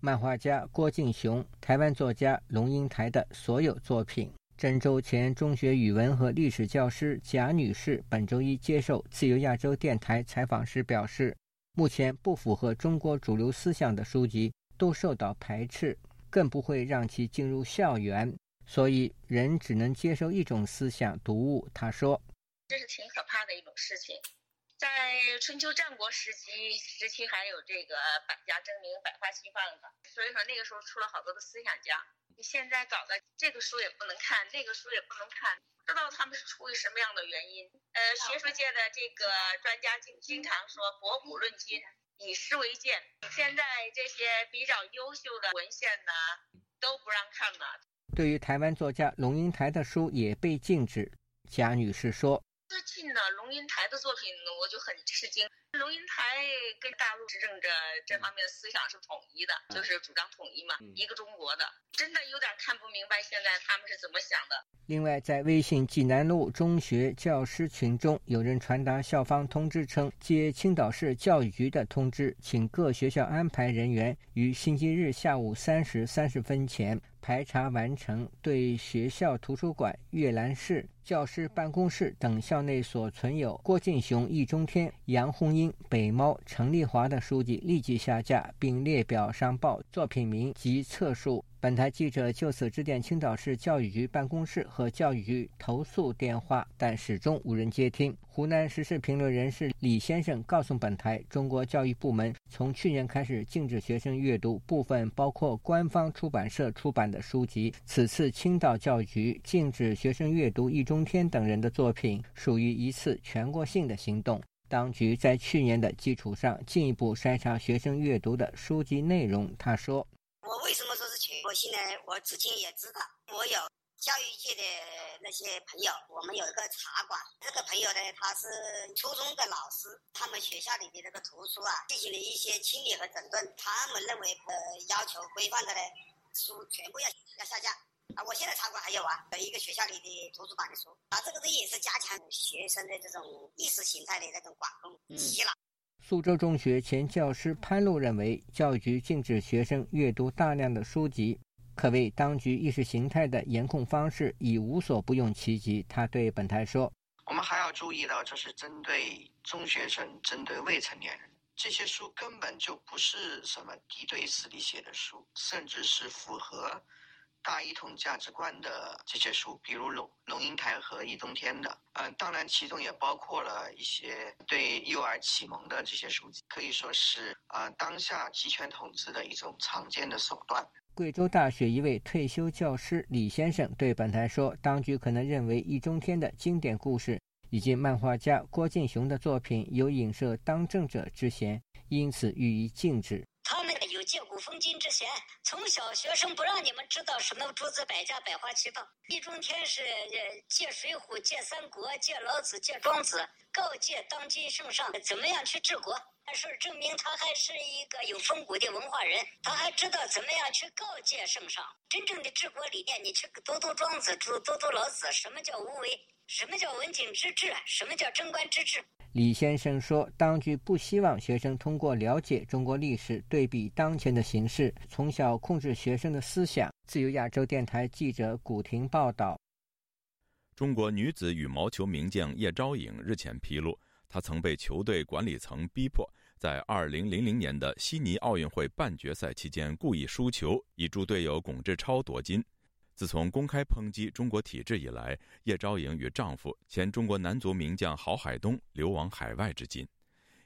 [SPEAKER 11] 漫画家郭敬雄、台湾作家龙应台的所有作品。郑州前中学语文和历史教师贾女士本周一接受自由亚洲电台采访时表示。目前不符合中国主流思想的书籍都受到排斥。更不会让其进入校园。所以，人只能接受一种思想读物。他说：“
[SPEAKER 27] 这是挺可怕的一种事情。在春秋战国时期，时期还有这个百家争鸣、百花齐放的，所以说那个时候出了好多的思想家。你现在搞的这个书也不能看，那个书也不能看，不知道他们是出于什么样的原因。呃，学术界的这个专家经经常说‘博古论今，以史为鉴’。现在这些比较优秀的文献呢，都不让看了。”
[SPEAKER 11] 对于台湾作家龙应台的书也被禁止，贾女士说：“
[SPEAKER 27] 最近呢，龙应台的作品我就很吃惊。龙应台跟大陆执政者这方面的思想是统一的，就是主张统一嘛，一个中国的，真的有点看不明白现在他们是怎么想的。”
[SPEAKER 11] 另外，在微信济南路中学教师群中，有人传达校方通知称，接青岛市教育局的通知，请各学校安排人员于星期日下午三时三十分前。排查完成对学校图书馆、阅览室、教师办公室等校内所存有郭敬雄、易中天、杨红英、北猫、陈丽华的书籍立即下架，并列表上报作品名及册数。本台记者就此致电青岛市教育局办公室和教育局投诉电话，但始终无人接听。湖南时事评论人士李先生告诉本台，中国教育部门从去年开始禁止学生阅读部分包括官方出版社出版的书籍。此次青岛教育局禁止学生阅读一中天等人的作品，属于一次全国性的行动。当局在去年的基础上进一步筛查学生阅读的书籍内容。他说。
[SPEAKER 28] 我为什么说是全国性呢？我之前也知道，我有教育界的那些朋友，我们有一个茶馆。这个朋友呢，他是初中的老师，他们学校里的那个图书啊，进行了一些清理和整顿。他们认为呃要求规范的呢，书全部要要下架。啊，我现在茶馆还有啊，一个学校里的图书馆的书。啊，这个东西也是加强学生的这种意识形态的那种管控，洗脑。
[SPEAKER 11] 苏州中学前教师潘露认为，教育局禁止学生阅读大量的书籍，可谓当局意识形态的严控方式已无所不用其极。他对本台说：“
[SPEAKER 29] 我们还要注意到，这是针对中学生、针对未成年人，这些书根本就不是什么敌对势力写的书，甚至是符合。”大一统价值观的这些书，比如龙龙应台和易中天的，嗯，当然其中也包括了一些对幼儿启蒙的这些书籍，可以说是啊当下集权统治的一种常见的手段。
[SPEAKER 11] 贵州大学一位退休教师李先生对本台说：“当局可能认为易中天的经典故事以及漫画家郭敬雄的作品有影射当政者之嫌，因此予以禁止。”
[SPEAKER 28] 有借古讽今之嫌，从小学生不让你们知道什么诸子百家、百花齐放。易中天是借水浒、借三国、借老子、借庄子，告诫当今圣上怎么样去治国。但是证明他还是一个有风骨的文化人，他还知道怎么样去告诫圣上。真正的治国理念，你去读读庄子，读读读老子，什么叫无为？什么叫文景之治？什么叫贞观之治？
[SPEAKER 11] 李先生说，当局不希望学生通过了解中国历史，对比当前的形势，从小控制学生的思想。自由亚洲电台记者古婷报道。
[SPEAKER 1] 中国女子羽毛球名将叶钊颖日前披露，她曾被球队管理层逼迫，在2000年的悉尼奥运会半决赛期间故意输球，以助队友巩志超夺金。自从公开抨击中国体制以来，叶昭颖与丈夫前中国男足名将郝海东流亡海外至今。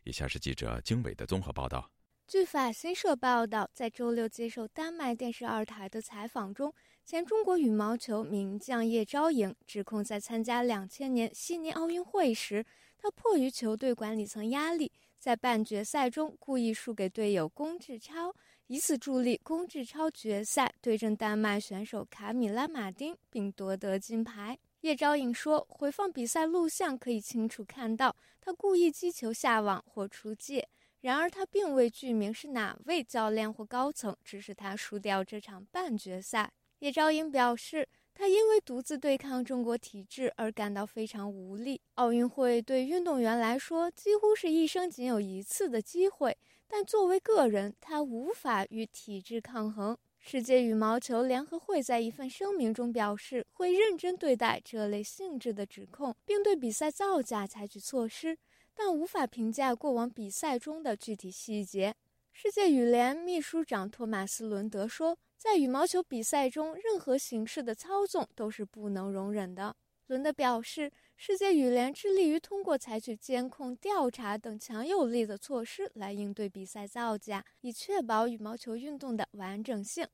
[SPEAKER 1] 以下是记者经纬的综合报道。
[SPEAKER 24] 据法新社报道，在周六接受丹麦电视二台的采访中，前中国羽毛球名将叶昭颖指控，在参加两千年悉尼奥运会时，他迫于球队管理层压力，在半决赛中故意输给队友龚志超。以此助力龚志超决赛对阵丹麦选手卡米拉·马丁，并夺得金牌。叶昭颖说：“回放比赛录像可以清楚看到，他故意击球下网或出界。然而，他并未具名是哪位教练或高层，指使他输掉这场半决赛。”叶昭颖表示，他因为独自对抗中国体制而感到非常无力。奥运会对运动员来说，几乎是一生仅有一次的机会。但作为个人，他无法与体制抗衡。世界羽毛球联合会在一份声明中表示，会认真对待这类性质的指控，并对比赛造假采取措施，但无法评价过往比赛中的具体细节。世界羽联秘书长托马斯·伦德说：“在羽毛球比赛中，任何形式的操纵都是不能容忍的。伦德表示，世界羽联致力于通过采取监控、调查等强有力的措施来应对比赛造假，以确保羽毛球运动的完整性。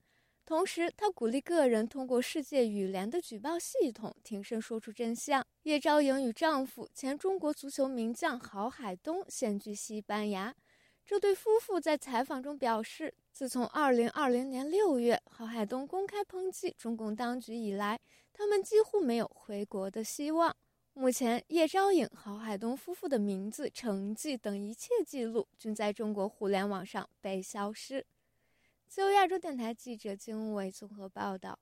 [SPEAKER 24] 同时，他鼓励个人通过世界羽联的举报系统挺身说出真相。叶昭莹与丈夫前中国足球名将郝海东现居西班牙。这对夫妇在采访中表示，自从2020年6月郝海东公开抨击中共当局以来，他们几乎没有回国的希望。目前，叶昭颖、郝海东夫妇的名字、成绩等一切记录均在中国互联网上被消失。自由亚洲电台记者金伟综合报道。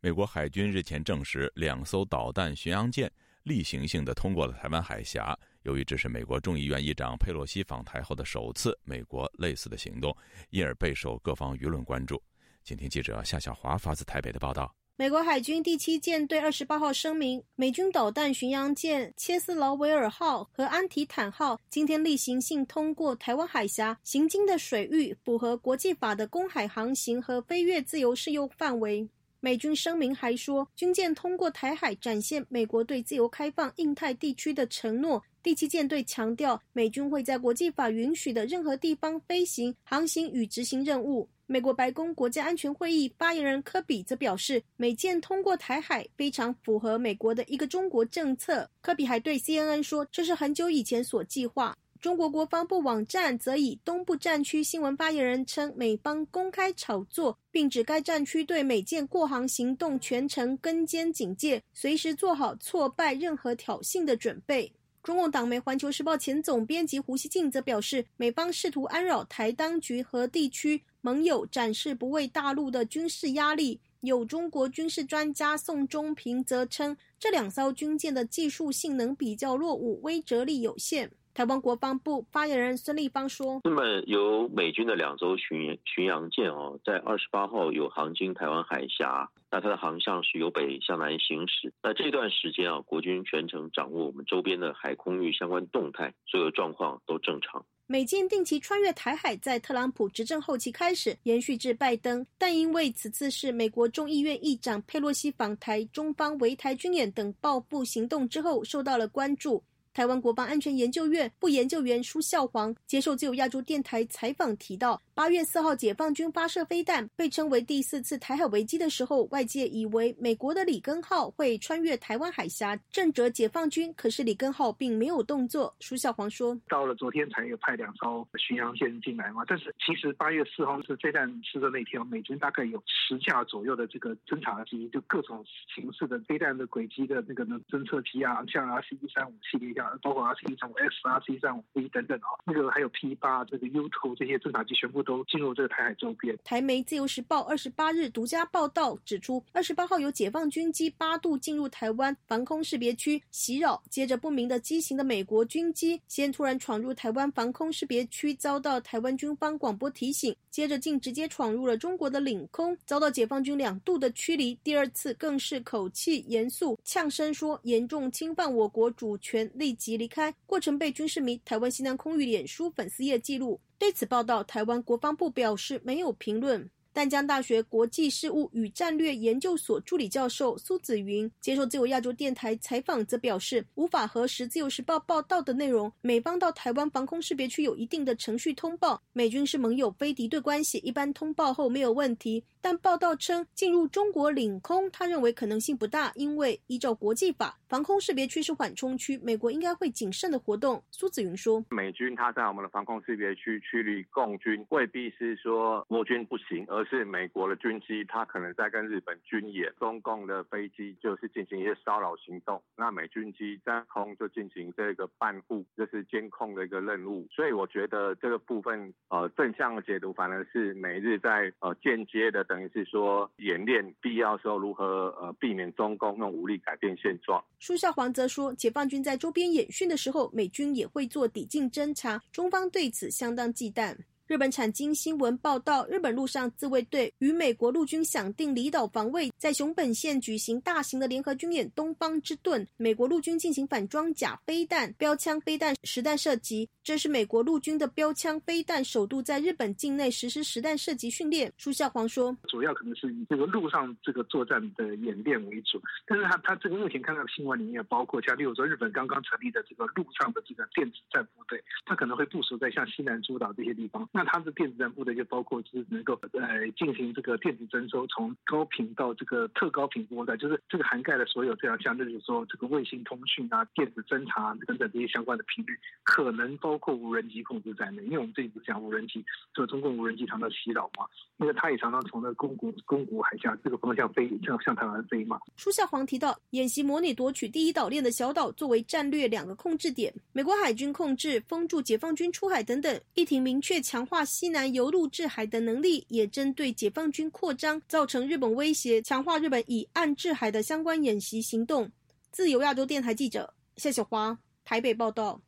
[SPEAKER 1] 美国海军日前证实，两艘导弹巡洋舰例行性的通过了台湾海峡。由于这是美国众议院议长佩洛西访台后的首次美国类似的行动，因而备受各方舆论关注。请听记者夏小华发自台北的报道。
[SPEAKER 30] 美国海军第七舰队二十八号声明，美军导弹巡洋舰切斯劳维尔号和安提坦号今天例行性通过台湾海峡，行经的水域符合国际法的公海航行和飞越自由适用范围。美军声明还说，军舰通过台海展现美国对自由开放印太地区的承诺。第七舰队强调，美军会在国际法允许的任何地方飞行、航行与执行任务。美国白宫国家安全会议发言人科比则表示，美舰通过台海非常符合美国的一个中国政策。科比还对 CNN 说，这是很久以前所计划。中国国防部网站则以东部战区新闻发言人称，美方公开炒作，并指该战区对美舰过航行动全程跟监警戒，随时做好挫败任何挑衅的准备。中共党媒《环球时报》前总编辑胡锡进则表示，美方试图安扰台当局和地区盟友，展示不畏大陆的军事压力。有中国军事专家宋忠平则称，这两艘军舰的技术性能比较落伍，威慑力有限。台湾国防部发言人孙立方说：“
[SPEAKER 31] 那么由美军的两艘巡巡洋舰哦，在二十八号有航经台湾海峡，那它的航向是由北向南行驶。那这段时间啊，国军全程掌握我们周边的海空域相关动态，所有状况都正常。”
[SPEAKER 30] 美舰定期穿越台海，在特朗普执政后期开始延续至拜登，但因为此次是美国众议院议长佩洛西访台，中方围台军演等报复行动之后，受到了关注。台湾国防安全研究院副研究员舒孝煌接受自由亚洲电台采访提到，八月四号解放军发射飞弹，被称为第四次台海危机的时候，外界以为美国的里根号会穿越台湾海峡震慑解放军，可是里根号并没有动作。舒孝煌说：“
[SPEAKER 32] 到了昨天才有派两艘巡洋舰进来嘛，但是其实八月四号是飞弹试射那天，美军大概有十架左右的这个侦察机，就各种形式的飞弹的轨迹的那个呢侦测机啊，像 R C 一三五系列一样。”包括 R C 一三五 S、R C 一三五 V 等等啊，那个还有 P 八这个 U two 这些侦察机全部都进入这个台海周边。
[SPEAKER 30] 台媒自由时报二十八日独家报道指出，二十八号有解放军机八度进入台湾防空识别区袭扰，接着不明的机型的美国军机先突然闯入台湾防空识别区，遭到台湾军方广播提醒，接着竟直接闯入了中国的领空，遭到解放军两度的驱离。第二次更是口气严肃，呛声说严重侵犯我国主权，立。即离开过程被军事迷台湾西南空域脸书粉丝页记录。对此报道，台湾国防部表示没有评论。淡江大学国际事务与战略研究所助理教授苏子云接受自由亚洲电台采访，则表示无法核实自由时报报道的内容。美方到台湾防空识别区有一定的程序通报，美军是盟友非敌对关系，一般通报后没有问题。但报道称进入中国领空，他认为可能性不大，因为依照国际法，防空识别区是缓冲区，美国应该会谨慎的活动。苏子云说：“
[SPEAKER 33] 美军他在我们的防空识别区驱离共军，未必是说国军不行，而是美国的军机他可能在跟日本军演，中共的飞机就是进行一些骚扰行动，那美军机在空就进行这个伴护，就是监控的一个任务。所以我觉得这个部分，呃，正向的解读反而是美日在呃间接的等。”于是说演练必要时候如何呃避免中共用武力改变现状。
[SPEAKER 30] 舒孝煌则说，解放军在周边演训的时候，美军也会做抵近侦察，中方对此相当忌惮。日本产经新闻报道，日本陆上自卫队与美国陆军响定离岛防卫，在熊本县举行大型的联合军演“东方之盾”。美国陆军进行反装甲飞弹、标枪飞弹实弹射击，这是美国陆军的标枪飞弹首度在日本境内实施实弹射击训练。舒孝煌说：“
[SPEAKER 32] 主要可能是以这个陆上这个作战的演练为主，但是他他这个目前看到的新闻里面包括像例如说日本刚刚成立的这个陆上的这个电子战部队，他可能会部署在像西南诸岛这些地方。那他的电子战部队就包括就是能够呃进行这个电子征收，从高频到这个特高频波段，就是这个涵盖了所有这样，像就是说这个卫星通讯啊、电子侦察等等这些相关的频率，可能包括无人机控制在内。因为我们这一次讲无人机，这个中共无人机常常袭扰嘛，因为它也常常从那宫古宫古海峡这个方向飞，向向台湾飞嘛。
[SPEAKER 30] 舒孝煌提到，演习模拟夺取第一岛链的小岛作为战略两个控制点，美国海军控制、封住解放军出海等等，议题明确强化西南游。路制海的能力，也针对解放军扩张造成日本威胁，强化日本以岸制海的相关演习行动。自由亚洲电台记者夏小华台北报道。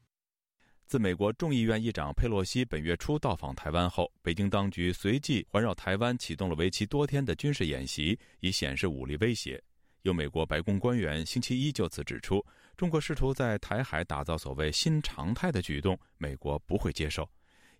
[SPEAKER 1] 自美国众议院议长佩洛西本月初到访台湾后，北京当局随即环绕台湾启动了为期多天的军事演习，以显示武力威胁。有美国白宫官员星期一就此指出，中国试图在台海打造所谓新常态的举动，美国不会接受。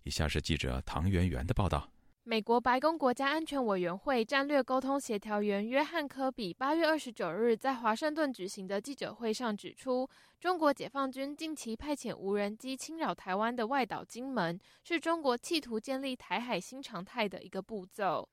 [SPEAKER 1] 以下是记者唐媛媛的报道。
[SPEAKER 34] 美国白宫国家安全委员会战略沟通协调员约翰·科比八月二十九日在华盛顿举行的记者会上指出，中国解放军近期派遣无人机侵扰台湾的外岛金门，是中国企图建立台海新常态的一个步骤。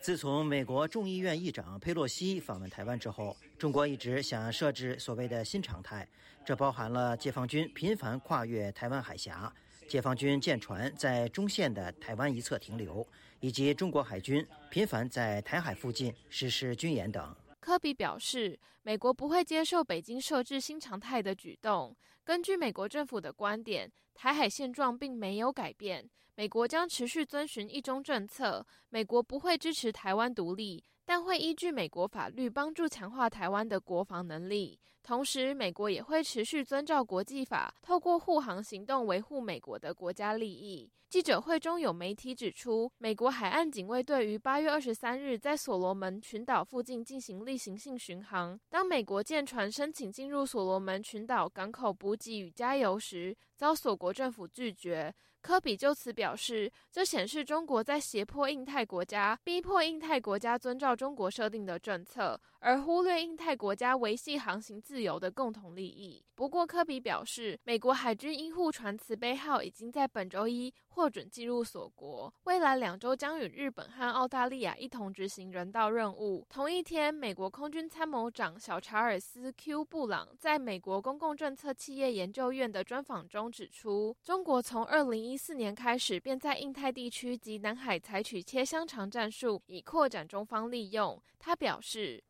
[SPEAKER 35] 自从美国众议院议长佩洛西访问台湾之后，中国一直想设置所谓的新常态。这包含了解放军频繁跨越台湾海峡，解放军舰船在中线的台湾一侧停留，以及中国海军频繁在台海附近实施军演等。
[SPEAKER 34] 科比表示，美国不会接受北京设置新常态的举动。根据美国政府的观点，台海现状并没有改变，美国将持续遵循一中政策。美国不会支持台湾独立，但会依据美国法律帮助强化台湾的国防能力。同时，美国也会持续遵照国际法，透过护航行动维护美国的国家利益。记者会中有媒体指出，美国海岸警卫队于八月二十三日在所罗门群岛附近进行例行性巡航。当美国舰船申请进入所罗门群岛港口补给与加油时，遭所国政府拒绝。科比就此表示，这显示中国在胁迫印太国家，逼迫印太国家遵照中国设定的政策，而忽略印太国家维系航行自由的共同利益。不过，科比表示，美国海军医护船“慈悲号”已经在本周一获准进入锁国，未来两周将与日本和澳大利亚一同执行人道任务。同一天，美国空军参谋长小查尔斯 ·Q· 布朗在美国公共政策企业研究院的专访中指出，中国从二零一四年开始便在印太地区及南海采取切香肠战术，以扩展中方利用。他表示。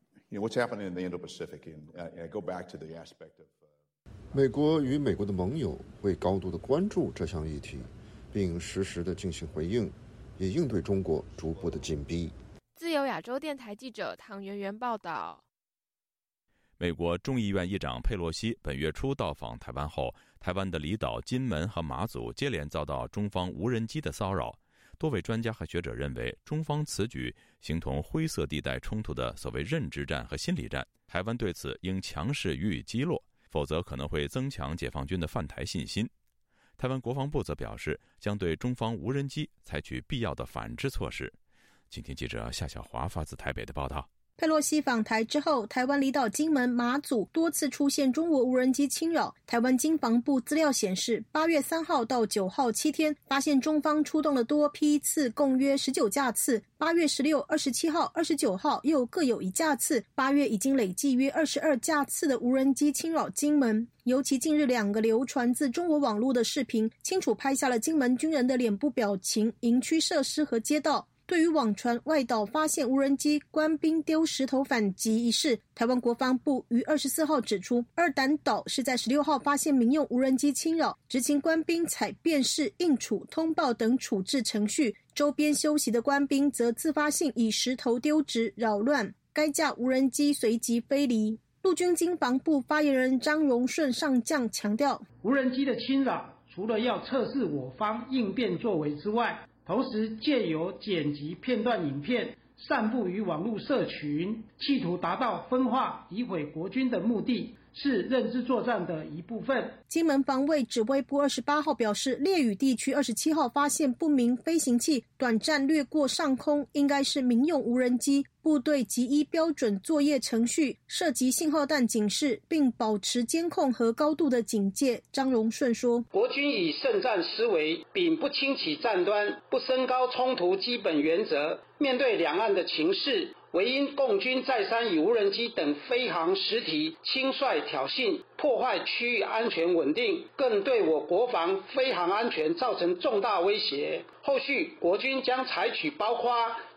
[SPEAKER 23] 美国与美国的盟友会高度的关注这项议题，并实时的进行回应，也应对中国逐步的紧逼。
[SPEAKER 34] 自由亚洲电台记者唐媛媛报道。
[SPEAKER 1] 美国众议院议长佩洛西本月初到访台湾后，台湾的离岛金门和马祖接连遭到中方无人机的骚扰。多位专家和学者认为，中方此举形同灰色地带冲突的所谓认知战和心理战，台湾对此应强势予以击落。否则可能会增强解放军的犯台信心。台湾国防部则表示，将对中方无人机采取必要的反制措施。请听记者夏小华发自台北的报道。
[SPEAKER 30] 佩洛西访台之后，台湾离岛金门、马祖多次出现中国无人机侵扰。台湾经防部资料显示，八月三号到九号七天，发现中方出动了多批次，共约十九架次。八月十六、二十七号、二十九号又各有一架次。八月已经累计约二十二架次的无人机侵扰金门。尤其近日两个流传自中国网络的视频，清楚拍下了金门军人的脸部表情、营区设施和街道。对于网传外岛发现无人机官兵丢石头反击一事，台湾国防部于二十四号指出，二胆岛是在十六号发现民用无人机侵扰，执勤官兵采辨识、应处、通报等处置程序，周边休息的官兵则自发性以石头丢掷扰乱，该架无人机随即飞离。陆军经防部发言人张荣顺上将强调，
[SPEAKER 36] 无人机的侵扰。除了要测试我方应变作为之外，同时借由剪辑片段影片散布于网络社群，企图达到分化、诋毁国军的目的。是认知作战的一部分。
[SPEAKER 30] 金门防卫指挥部二十八号表示，烈屿地区二十七号发现不明飞行器短暂掠过上空，应该是民用无人机。部队即依标准作业程序涉及信号弹警示，并保持监控和高度的警戒。张荣顺说：“
[SPEAKER 36] 国军以胜战思维，秉不轻启战端、不升高冲突基本原则，面对两岸的情势。”唯因共军再三以无人机等飞航实体轻率挑衅，破坏区域安全稳定，更对我国防飞航安全造成重大威胁。后续国军将采取包括。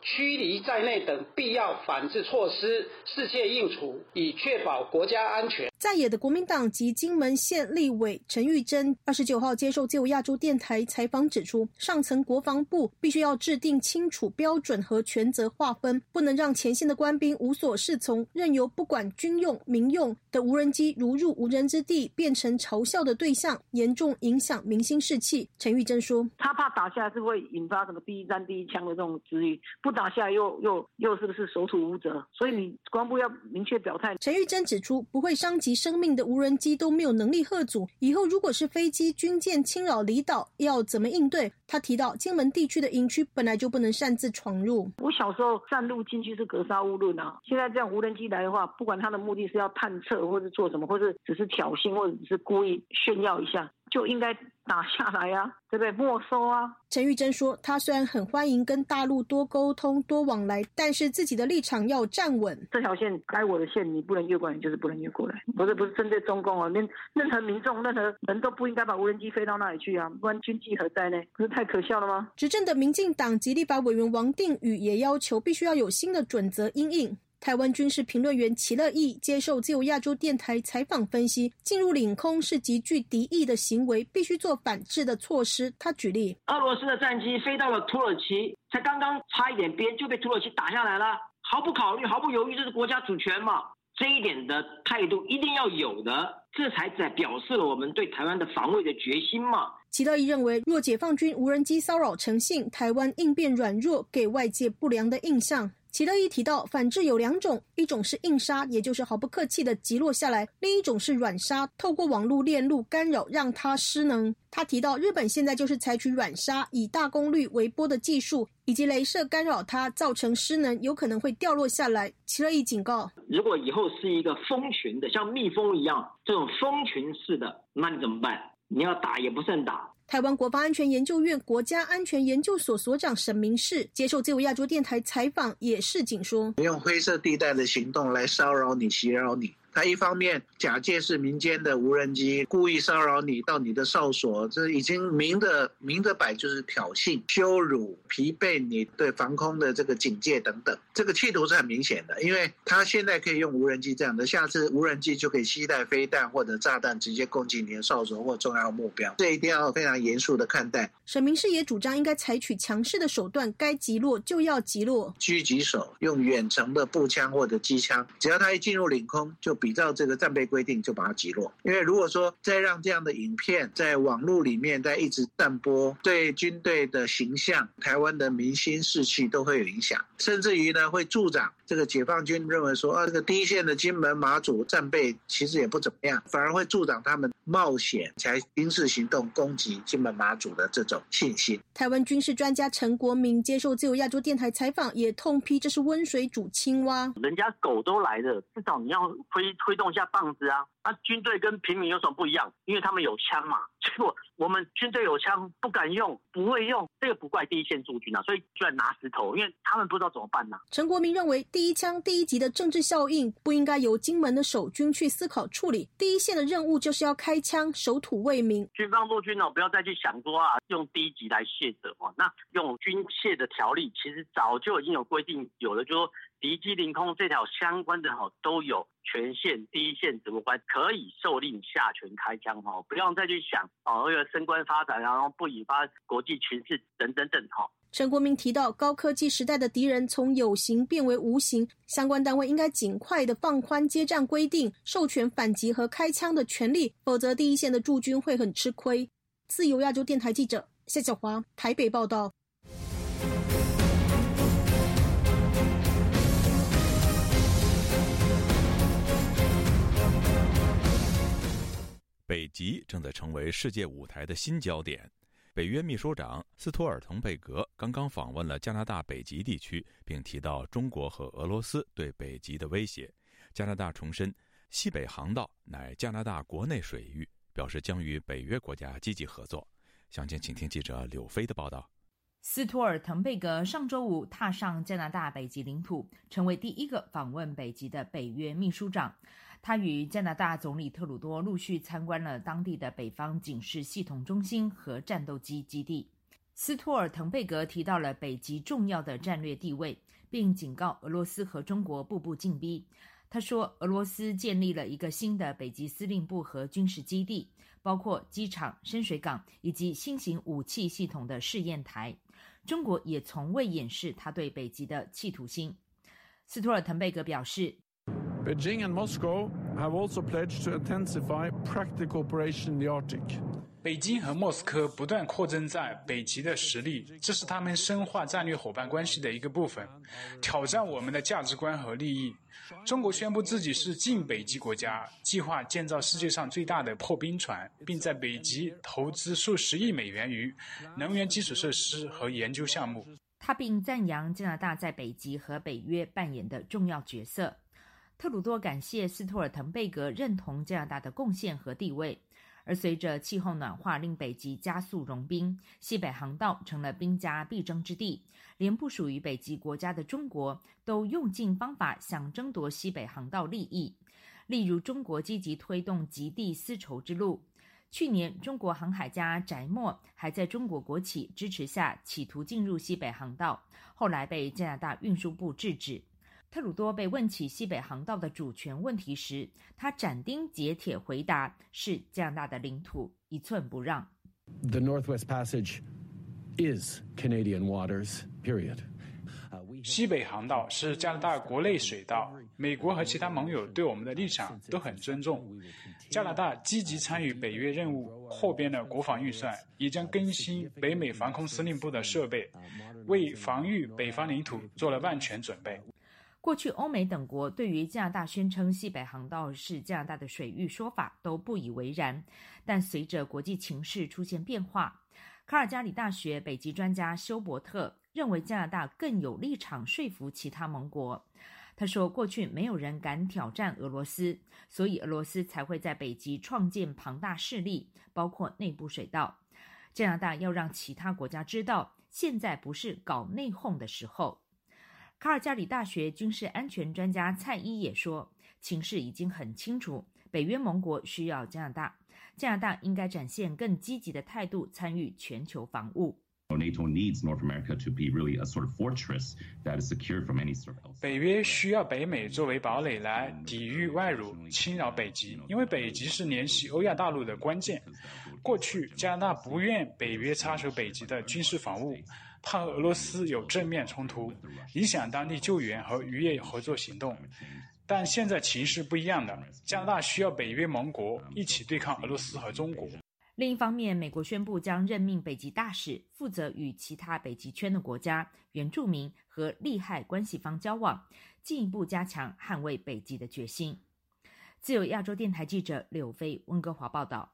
[SPEAKER 36] 驱离在内等必要反制措施，世切应处，以确保国家安全。
[SPEAKER 30] 在野的国民党及金门县立委陈玉珍二十九号接受自由亚洲电台采访指出，上层国防部必须要制定清楚标准和权责划分，不能让前线的官兵无所适从，任由不管军用、民用的无人机如入无人之地，变成嘲笑的对象，严重影响民心士气。陈玉珍说：“
[SPEAKER 37] 他怕打下来是会引发什么第一战第一枪的这种质疑，不。”打下又又又是不是守土无责？所以你国防部要明确表态。
[SPEAKER 30] 陈玉珍指出，不会伤及生命的无人机都没有能力吓阻。以后如果是飞机、军舰侵扰离岛，要怎么应对？他提到，金门地区的营区本来就不能擅自闯入。
[SPEAKER 37] 我小时候擅入进去是格杀勿论啊。现在这样无人机来的话，不管他的目的是要探测，或是做什么，或是只是挑衅，或者只是故意炫耀一下。就应该打下来呀，对不对？没收啊！
[SPEAKER 30] 陈玉珍说，他虽然很欢迎跟大陆多沟通、多往来，但是自己的立场要站稳。
[SPEAKER 37] 这条线该我的线，你不能越过来，就是不能越过来。不是不是针对中共啊，连任何民众、任何人都不应该把无人机飞到那里去啊！不然军纪何在呢？不是太可笑了吗？
[SPEAKER 30] 执政的民进党及立法委员王定宇也要求，必须要有新的准则应应。台湾军事评论员齐乐义接受自由亚洲电台采访分析，进入领空是极具敌意的行为，必须做反制的措施。他举例，
[SPEAKER 38] 俄罗斯的战机飞到了土耳其，才刚刚差一点边就被土耳其打下来了，毫不考虑、毫不犹豫，这是国家主权嘛？这一点的态度一定要有的，这才在表示了我们对台湾的防卫的决心嘛。
[SPEAKER 30] 齐乐义认为，若解放军无人机骚扰成性，台湾应变软弱，给外界不良的印象。齐乐一提到，反制有两种，一种是硬杀，也就是毫不客气的击落下来；另一种是软杀，透过网络链路干扰，让它失能。他提到，日本现在就是采取软杀，以大功率微波的技术以及镭射干扰它，造成失能，有可能会掉落下来。齐乐一警告，
[SPEAKER 38] 如果以后是一个蜂群的，像蜜蜂一样这种蜂群式的，那你怎么办？你要打也不算打。
[SPEAKER 30] 台湾国防安全研究院国家安全研究所所长沈明世接受自由亚洲电台采访，也是警说：
[SPEAKER 39] 用灰色地带的行动来骚扰你、袭扰你。他一方面假借是民间的无人机，故意骚扰你到你的哨所，这已经明的明的摆就是挑衅、羞辱、疲惫你对防空的这个警戒等等，这个企图是很明显的。因为他现在可以用无人机这样的，下次无人机就可以携带飞弹或者炸弹直接攻击你的哨所或重要目标，这一定要非常严肃的看待。
[SPEAKER 30] 沈明世也主张应该采取强势的手段，该击落就要击落，
[SPEAKER 39] 狙击手用远程的步枪或者机枪，只要他一进入领空就。比照这个战备规定，就把它击落。因为如果说再让这样的影片在网络里面再一直散播，对军队的形象、台湾的民心士气都会有影响，甚至于呢会助长这个解放军认为说啊，这个第一线的金门马祖战备其实也不怎么样，反而会助长他们冒险才军事行动攻击金门马祖的这种信心。
[SPEAKER 30] 台湾军事专家陈国民接受自由亚洲电台采访，也痛批这是温水煮青蛙。
[SPEAKER 40] 人家狗都来了，至少你要推。推动一下棒子啊！那军队跟平民有什么不一样？因为他们有枪嘛。结果我们军队有枪不敢用，不会用，这个不怪第一线驻军啊，所以居然拿石头，因为他们不知道怎么办呐。
[SPEAKER 30] 陈国民认为，第第一枪第一级的政治效应不应该由金门的守军去思考处理，第一线的任务就是要开枪守土为民。
[SPEAKER 40] 军方驻军哦，不要再去想说啊，用第一级来卸责哦。那用军械的条例，其实早就已经有规定，有的就说敌机凌空这条相关的哈都有权限，第一线指挥官可以受令下权开枪哈，不要再去想。哦，为了升官发展，然后不引发国际情势等等等哈。
[SPEAKER 30] 陈国民提到，高科技时代的敌人从有形变为无形，相关单位应该尽快的放宽接战规定，授权反击和开枪的权利，否则第一线的驻军会很吃亏。自由亚洲电台记者夏小华台北报道。
[SPEAKER 1] 北极正在成为世界舞台的新焦点。北约秘书长斯托尔滕贝格刚刚访问了加拿大北极地区，并提到中国和俄罗斯对北极的威胁。加拿大重申，西北航道乃加拿大国内水域，表示将与北约国家积极合作。详情，请听记者柳飞的报道。
[SPEAKER 41] 斯托尔滕贝格上周五踏上加拿大北极领土，成为第一个访问北极的北约秘书长。他与加拿大总理特鲁多陆续参观了当地的北方警示系统中心和战斗机基地。斯托尔滕贝格提到了北极重要的战略地位，并警告俄罗斯和中国步步进逼。他说，俄罗斯建立了一个新的北极司令部和军事基地，包括机场、深水港以及新型武器系统的试验台。中国也从未掩饰他对北极的企图心。斯图尔滕贝格表示。
[SPEAKER 42] Beijing and Moscow have also pledged to intensify practical cooperation in the Arctic.
[SPEAKER 43] 北京和莫斯科不断扩增在北极的实力，这是他们深化战略伙伴关系的一个部分，挑战我们的价值观和利益。中国宣布自己是近北极国家，计划建造世界上最大的破冰船，并在北极投资数十亿美元于能源基础设施和研究项目。
[SPEAKER 41] 他并赞扬加拿大在北极和北约扮演的重要角色。特鲁多感谢斯托尔滕贝格认同加拿大的贡献和地位，而随着气候暖化令北极加速融冰，西北航道成了兵家必争之地。连不属于北极国家的中国都用尽方法想争夺西北航道利益，例如中国积极推动极地丝绸之路。去年，中国航海家翟墨还在中国国企支持下企图进入西北航道，后来被加拿大运输部制止。特鲁多被问起西北航道的主权问题时，他斩钉截铁回答：“是加拿大的领土，一寸不让。”
[SPEAKER 42] The Northwest Passage is Canadian waters. Period.
[SPEAKER 43] 西北航道是加拿大国内水道，美国和其他盟友对我们的立场都很尊重。加拿大积极参与北约任务，扩编了国防预算，也将更新北美防空司令部的设备，为防御北方领土做了万全准备。
[SPEAKER 41] 过去，欧美等国对于加拿大宣称西北航道是加拿大的水域说法都不以为然。但随着国际情势出现变化，卡尔加里大学北极专家休伯特认为加拿大更有立场说服其他盟国。他说：“过去没有人敢挑战俄罗斯，所以俄罗斯才会在北极创建庞大势力，包括内部水道。加拿大要让其他国家知道，现在不是搞内讧的时候。”卡尔加里大学军事安全专家蔡伊也说，情势已经很清楚，北约盟国需要加拿大，加拿大应该展现更积极的态度，参与全球防务。
[SPEAKER 43] 北约需要北美作为堡垒来抵御外辱侵扰北极，因为北极是联系欧亚大陆的关键。过去加拿大不愿北约插手北极的军事防务。怕俄罗斯有正面冲突，影响当地救援和渔业合作行动。但现在情势不一样了，加拿大需要北约盟国一起对抗俄罗斯和中国。
[SPEAKER 41] 另一方面，美国宣布将任命北极大使，负责与其他北极圈的国家、原住民和利害关系方交往，进一步加强捍卫北极的决心。自由亚洲电台记者柳飞温哥华报道。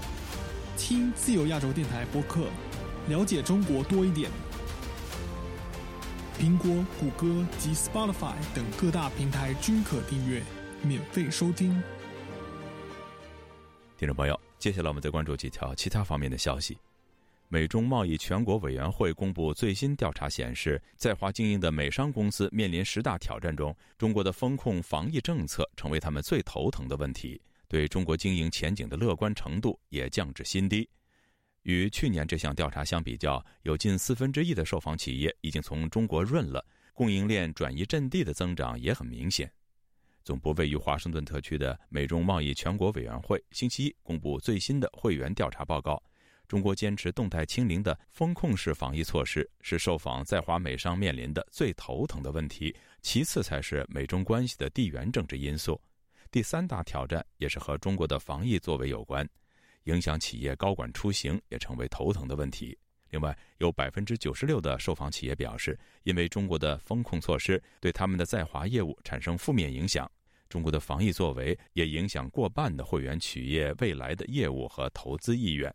[SPEAKER 44] 听自由亚洲电台播客，了解中国多一点。苹果、谷歌及 Spotify 等各大平台均可订阅，免费收听。
[SPEAKER 1] 听众朋友，接下来我们再关注几条其他方面的消息。美中贸易全国委员会公布最新调查显示，在华经营的美商公司面临十大挑战中，中国的风控防疫政策成为他们最头疼的问题。对中国经营前景的乐观程度也降至新低。与去年这项调查相比较，有近四分之一的受访企业已经从中国润了，供应链转移阵地的增长也很明显。总部位于华盛顿特区的美中贸易全国委员会星期一公布最新的会员调查报告。中国坚持动态清零的风控式防疫措施是受访在华美商面临的最头疼的问题，其次才是美中关系的地缘政治因素，第三大挑战也是和中国的防疫作为有关。影响企业高管出行也成为头疼的问题。另外，有百分之九十六的受访企业表示，因为中国的风控措施对他们的在华业务产生负面影响。中国的防疫作为也影响过半的会员企业未来的业务和投资意愿。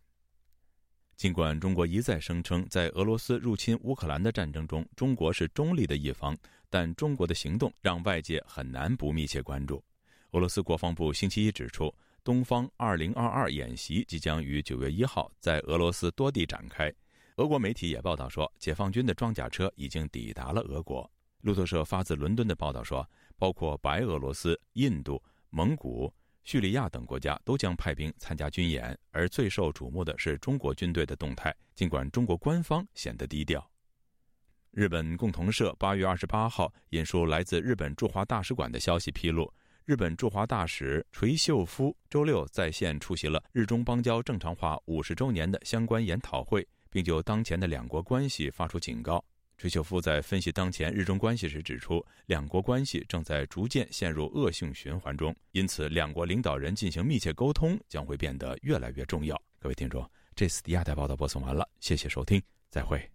[SPEAKER 1] 尽管中国一再声称在俄罗斯入侵乌克兰的战争中，中国是中立的一方，但中国的行动让外界很难不密切关注。俄罗斯国防部星期一指出。东方二零二二演习即将于九月一号在俄罗斯多地展开。俄国媒体也报道说，解放军的装甲车已经抵达了俄国。路透社发自伦敦的报道说，包括白俄罗斯、印度、蒙古、叙利亚等国家都将派兵参加军演，而最受瞩目的是中国军队的动态。尽管中国官方显得低调。日本共同社八月二十八号引述来自日本驻华大使馆的消息披露。日本驻华大使垂秀夫周六在线出席了日中邦交正常化五十周年的相关研讨会，并就当前的两国关系发出警告。垂秀夫在分析当前日中关系时指出，两国关系正在逐渐陷入恶性循环中，因此两国领导人进行密切沟通将会变得越来越重要。各位听众，这次的亚太报道播送完了，谢谢收听，再会。